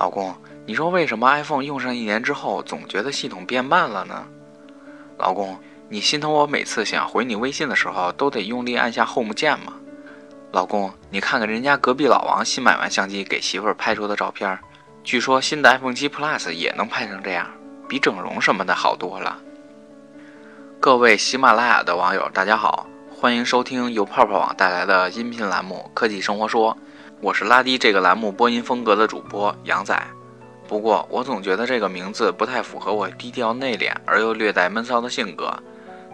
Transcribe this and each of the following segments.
老公，你说为什么 iPhone 用上一年之后，总觉得系统变慢了呢？老公，你心疼我每次想回你微信的时候，都得用力按下 Home 键吗？老公，你看看人家隔壁老王新买完相机给媳妇儿拍出的照片，据说新的 iPhone 7 Plus 也能拍成这样，比整容什么的好多了。各位喜马拉雅的网友，大家好，欢迎收听由泡泡网带来的音频栏目《科技生活说》。我是拉低这个栏目播音风格的主播杨仔，不过我总觉得这个名字不太符合我低调内敛而又略带闷骚的性格，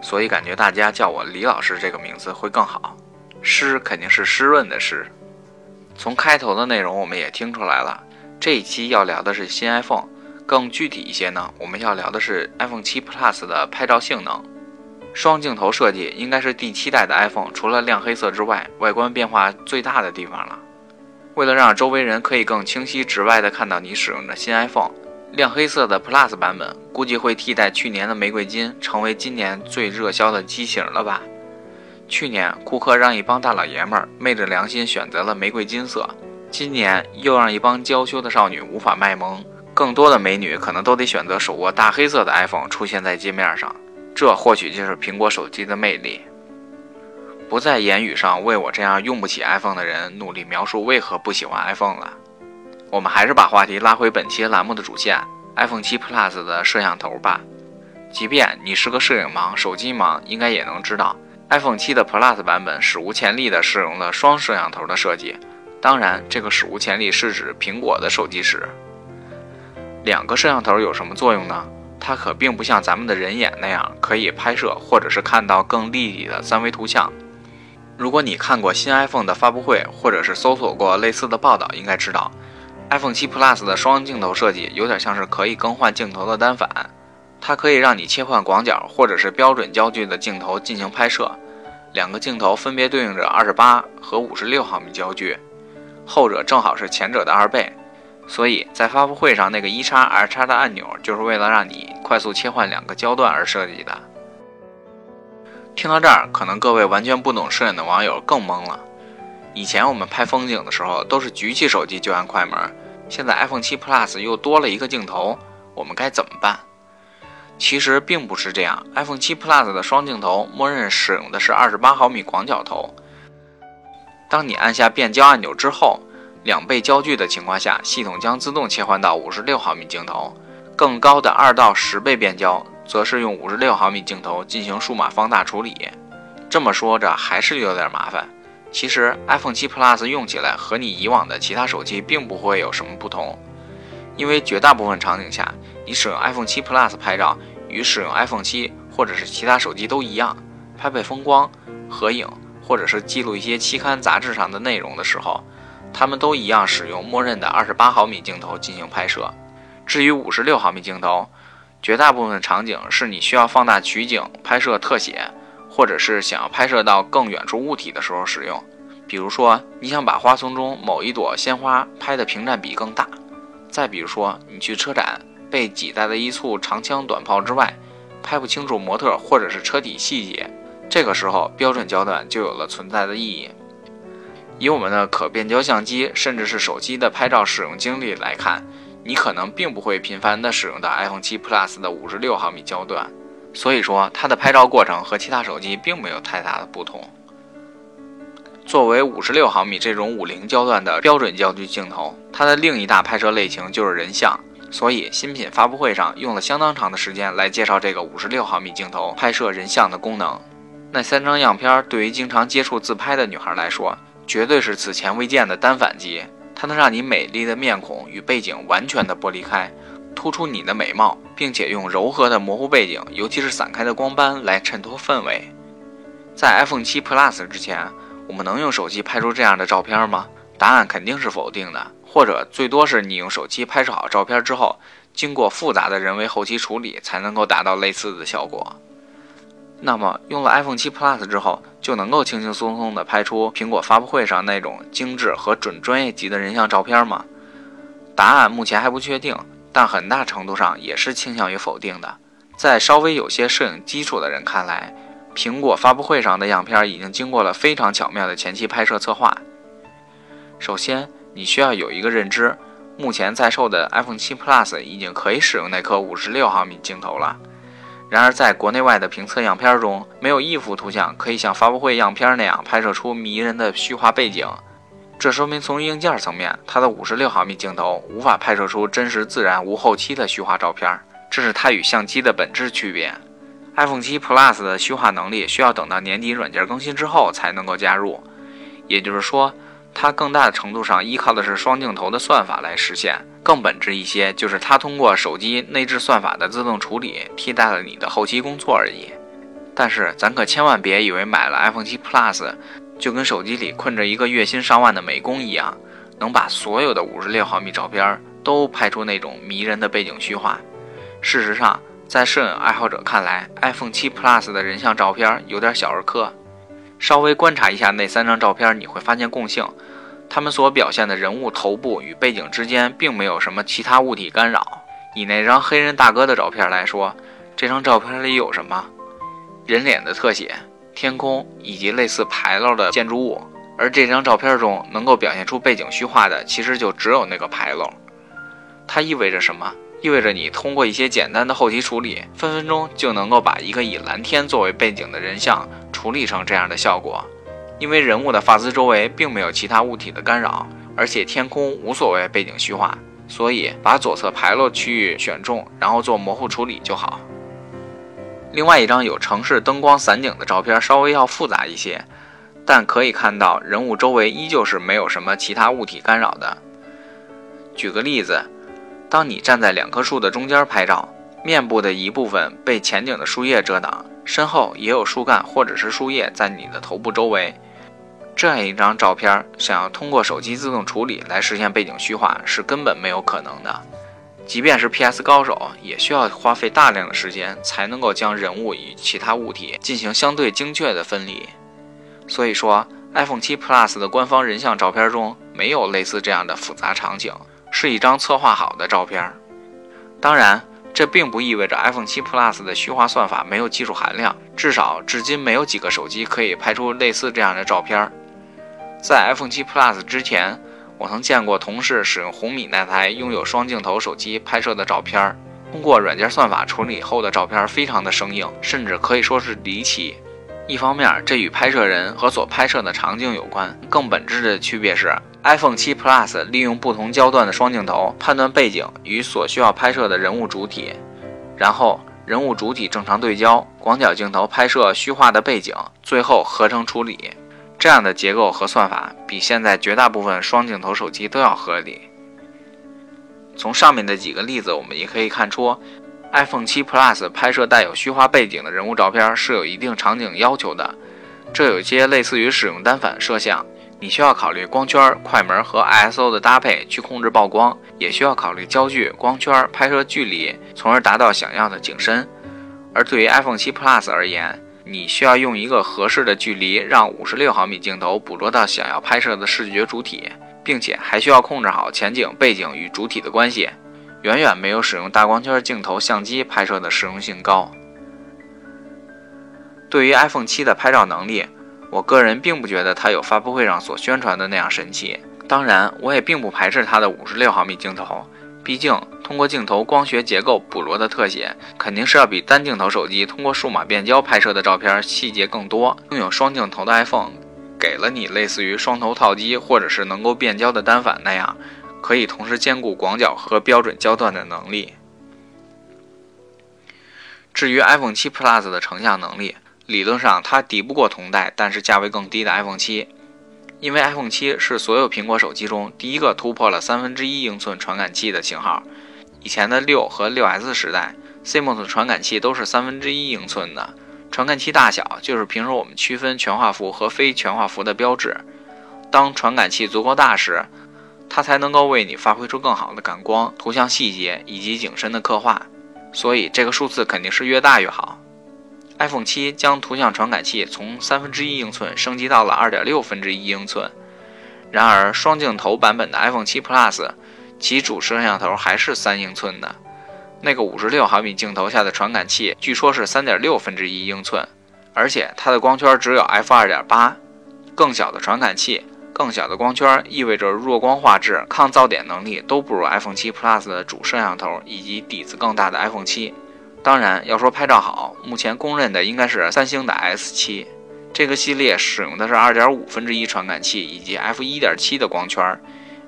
所以感觉大家叫我李老师这个名字会更好。湿肯定是湿润的湿。从开头的内容我们也听出来了，这一期要聊的是新 iPhone，更具体一些呢，我们要聊的是 iPhone 7 Plus 的拍照性能。双镜头设计应该是第七代的 iPhone 除了亮黑色之外，外观变化最大的地方了。为了让周围人可以更清晰直白的看到你使用的新 iPhone，亮黑色的 Plus 版本估计会替代去年的玫瑰金，成为今年最热销的机型了吧？去年库克让一帮大老爷们儿昧着良心选择了玫瑰金色，今年又让一帮娇羞的少女无法卖萌，更多的美女可能都得选择手握大黑色的 iPhone 出现在界面上，这或许就是苹果手机的魅力。不在言语上为我这样用不起 iPhone 的人努力描述为何不喜欢 iPhone 了。我们还是把话题拉回本期栏目的主线，iPhone 7 Plus 的摄像头吧。即便你是个摄影盲、手机盲，应该也能知道，iPhone 7的 Plus 版本史无前例的使用了双摄像头的设计。当然，这个史无前例是指苹果的手机时。两个摄像头有什么作用呢？它可并不像咱们的人眼那样可以拍摄或者是看到更立体的三维图像。如果你看过新 iPhone 的发布会，或者是搜索过类似的报道，应该知道，iPhone 7 Plus 的双镜头设计有点像是可以更换镜头的单反，它可以让你切换广角或者是标准焦距的镜头进行拍摄，两个镜头分别对应着28和56毫米焦距，后者正好是前者的二倍，所以在发布会上那个一叉二叉的按钮就是为了让你快速切换两个焦段而设计的。听到这儿，可能各位完全不懂摄影的网友更懵了。以前我们拍风景的时候，都是举起手机就按快门，现在 iPhone 7 Plus 又多了一个镜头，我们该怎么办？其实并不是这样，iPhone 7 Plus 的双镜头默认使用的是28毫米广角头。当你按下变焦按钮之后，两倍焦距的情况下，系统将自动切换到56毫米镜头，更高的二到十倍变焦。则是用五十六毫米镜头进行数码放大处理，这么说着还是有点麻烦。其实 iPhone 7 Plus 用起来和你以往的其他手机并不会有什么不同，因为绝大部分场景下，你使用 iPhone 7 Plus 拍照与使用 iPhone 7或者是其他手机都一样，拍拍风光、合影，或者是记录一些期刊杂志上的内容的时候，他们都一样使用默认的二十八毫米镜头进行拍摄。至于五十六毫米镜头，绝大部分场景是你需要放大取景、拍摄特写，或者是想要拍摄到更远处物体的时候使用。比如说，你想把花丛中某一朵鲜花拍的屏占比更大；再比如说，你去车展被挤在了一簇长枪短炮之外，拍不清楚模特或者是车体细节，这个时候标准焦段就有了存在的意义。以我们的可变焦相机甚至是手机的拍照使用经历来看。你可能并不会频繁地使用到 iPhone 7 Plus 的五十六毫米焦段，所以说它的拍照过程和其他手机并没有太大的不同。作为五十六毫米这种五零焦段的标准焦距镜头，它的另一大拍摄类型就是人像，所以新品发布会上用了相当长的时间来介绍这个五十六毫米镜头拍摄人像的功能。那三张样片对于经常接触自拍的女孩来说，绝对是此前未见的单反机。它能让你美丽的面孔与背景完全的剥离开，突出你的美貌，并且用柔和的模糊背景，尤其是散开的光斑来衬托氛围。在 iPhone 7 Plus 之前，我们能用手机拍出这样的照片吗？答案肯定是否定的，或者最多是你用手机拍摄好照片之后，经过复杂的人为后期处理，才能够达到类似的效果。那么用了 iPhone 7 Plus 之后，就能够轻轻松松地拍出苹果发布会上那种精致和准专业级的人像照片吗？答案目前还不确定，但很大程度上也是倾向于否定的。在稍微有些摄影基础的人看来，苹果发布会上的样片已经经过了非常巧妙的前期拍摄策划。首先，你需要有一个认知，目前在售的 iPhone 7 Plus 已经可以使用那颗56毫米镜头了。然而，在国内外的评测样片中，没有一幅图像可以像发布会样片那样拍摄出迷人的虚化背景。这说明从硬件层面，它的56毫米镜头无法拍摄出真实自然无后期的虚化照片，这是它与相机的本质区别。iPhone 7 Plus 的虚化能力需要等到年底软件更新之后才能够加入，也就是说，它更大的程度上依靠的是双镜头的算法来实现。更本质一些，就是它通过手机内置算法的自动处理，替代了你的后期工作而已。但是咱可千万别以为买了 iPhone 7 Plus，就跟手机里困着一个月薪上万的美工一样，能把所有的五十六毫米照片都拍出那种迷人的背景虚化。事实上，在摄影爱好者看来，iPhone 7 Plus 的人像照片有点小儿科。稍微观察一下那三张照片，你会发现共性。他们所表现的人物头部与背景之间并没有什么其他物体干扰。以那张黑人大哥的照片来说，这张照片里有什么？人脸的特写、天空以及类似牌楼的建筑物。而这张照片中能够表现出背景虚化的，其实就只有那个牌楼。它意味着什么？意味着你通过一些简单的后期处理，分分钟就能够把一个以蓝天作为背景的人像处理成这样的效果。因为人物的发丝周围并没有其他物体的干扰，而且天空无所谓背景虚化，所以把左侧牌落区域选中，然后做模糊处理就好。另外一张有城市灯光散景的照片稍微要复杂一些，但可以看到人物周围依旧是没有什么其他物体干扰的。举个例子，当你站在两棵树的中间拍照，面部的一部分被前景的树叶遮挡，身后也有树干或者是树叶在你的头部周围。这样一张照片，想要通过手机自动处理来实现背景虚化是根本没有可能的。即便是 PS 高手，也需要花费大量的时间才能够将人物与其他物体进行相对精确的分离。所以说，iPhone 7 Plus 的官方人像照片中没有类似这样的复杂场景，是一张策划好的照片。当然。这并不意味着 iPhone 7 Plus 的虚化算法没有技术含量，至少至今没有几个手机可以拍出类似这样的照片。在 iPhone 7 Plus 之前，我曾见过同事使用红米那台拥有双镜头手机拍摄的照片，通过软件算法处理后的照片非常的生硬，甚至可以说是离奇。一方面，这与拍摄人和所拍摄的场景有关；更本质的区别是，iPhone 7 Plus 利用不同焦段的双镜头判断背景与所需要拍摄的人物主体，然后人物主体正常对焦，广角镜头拍摄虚化的背景，最后合成处理。这样的结构和算法比现在绝大部分双镜头手机都要合理。从上面的几个例子，我们也可以看出。iPhone 7 Plus 拍摄带有虚化背景的人物照片是有一定场景要求的，这有些类似于使用单反摄像，你需要考虑光圈、快门和 ISO 的搭配去控制曝光，也需要考虑焦距、光圈、拍摄距离，从而达到想要的景深。而对于 iPhone 7 Plus 而言，你需要用一个合适的距离，让56毫米镜头捕捉到想要拍摄的视觉主体，并且还需要控制好前景、背景与主体的关系。远远没有使用大光圈镜头相机拍摄的实用性高。对于 iPhone 7的拍照能力，我个人并不觉得它有发布会上所宣传的那样神奇。当然，我也并不排斥它的56毫米镜头，毕竟通过镜头光学结构捕捉的特写，肯定是要比单镜头手机通过数码变焦拍摄的照片细节更多。拥有双镜头的 iPhone，给了你类似于双头套机或者是能够变焦的单反那样。可以同时兼顾广角和标准焦段的能力。至于 iPhone 7 Plus 的成像能力，理论上它敌不过同代但是价位更低的 iPhone 7，因为 iPhone 7是所有苹果手机中第一个突破了三分之一英寸传感器的型号。以前的六和六 S 时代，CMOS 传感器都是三分之一英寸的，传感器大小就是平时我们区分全画幅和非全画幅的标志。当传感器足够大时，它才能够为你发挥出更好的感光、图像细节以及景深的刻画，所以这个数字肯定是越大越好。iPhone 7将图像传感器从三分之一英寸升级到了二点六分之一英寸，然而双镜头版本的 iPhone 7 Plus，其主摄像头还是三英寸的，那个五十六毫米镜头下的传感器据说是三点六分之一英寸，而且它的光圈只有 f 二点八，更小的传感器。更小的光圈意味着弱光画质、抗噪点能力都不如 iPhone 7 Plus 的主摄像头以及底子更大的 iPhone 7。当然，要说拍照好，目前公认的应该是三星的 S7。这个系列使用的是2.5分之一传感器以及 f1.7 的光圈，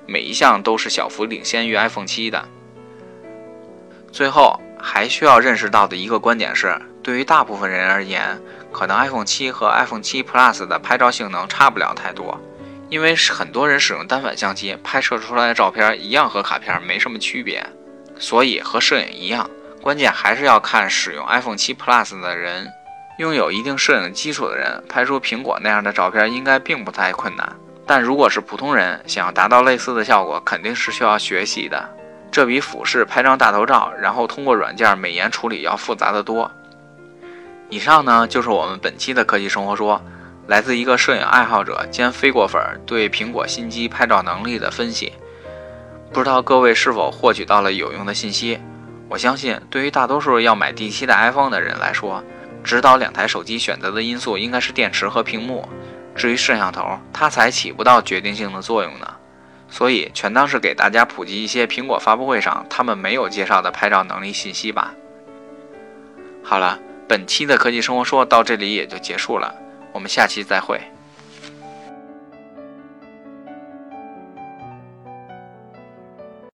每一项都是小幅领先于 iPhone 7的。最后还需要认识到的一个观点是，对于大部分人而言，可能 iPhone 7和 iPhone 7 Plus 的拍照性能差不了太多，因为是很多人使用单反相机拍摄出来的照片一样和卡片没什么区别，所以和摄影一样，关键还是要看使用 iPhone 7 Plus 的人，拥有一定摄影基础的人拍出苹果那样的照片应该并不太困难，但如果是普通人想要达到类似的效果，肯定是需要学习的。这比俯视拍张大头照，然后通过软件美颜处理要复杂的多。以上呢就是我们本期的科技生活说，来自一个摄影爱好者兼飞果粉对苹果新机拍照能力的分析。不知道各位是否获取到了有用的信息？我相信，对于大多数要买第七代 iPhone 的人来说，指导两台手机选择的因素应该是电池和屏幕。至于摄像头，它才起不到决定性的作用呢。所以，全当是给大家普及一些苹果发布会上他们没有介绍的拍照能力信息吧。好了，本期的科技生活说到这里也就结束了，我们下期再会。